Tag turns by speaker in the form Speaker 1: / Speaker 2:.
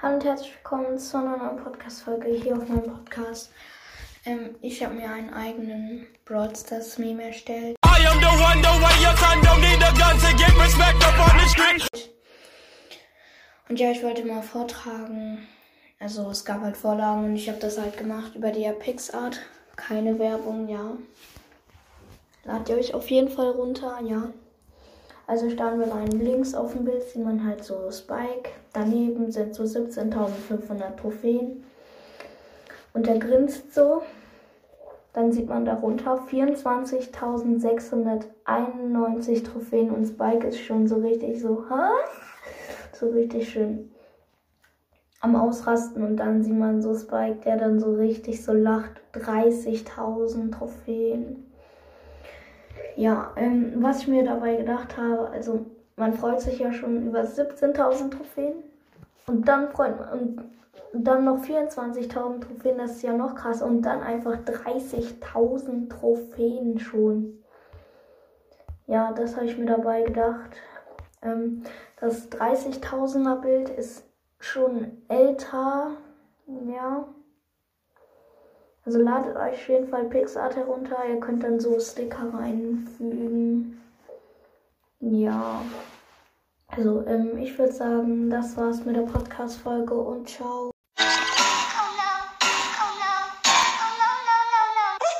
Speaker 1: Hallo und herzlich willkommen zu einer neuen Podcast-Folge hier auf meinem Podcast. Ähm, ich habe mir einen eigenen Broadstars-Meme erstellt. Und ja, ich wollte mal vortragen. Also es gab halt Vorlagen und ich habe das halt gemacht über die Pixart. Keine Werbung, ja. Ladet ihr euch auf jeden Fall runter, ja. Also starten wir rein. Links auf dem Bild sieht man halt so Spike. Daneben sind so 17.500 Trophäen. Und der grinst so. Dann sieht man darunter 24.691 Trophäen und Spike ist schon so richtig so, ha? So richtig schön am Ausrasten und dann sieht man so Spike, der dann so richtig so lacht. 30.000 Trophäen. Ja, ähm, was ich mir dabei gedacht habe, also man freut sich ja schon über 17.000 Trophäen und dann freut man, und dann noch 24.000 Trophäen, das ist ja noch krass. Und dann einfach 30.000 Trophäen schon. Ja, das habe ich mir dabei gedacht. Ähm, das 30.000er Bild ist schon älter. Also ladet euch auf jeden Fall PixArt herunter. Ihr könnt dann so Sticker reinfügen. Ja. Also ähm, ich würde sagen, das war's mit der Podcast-Folge und ciao.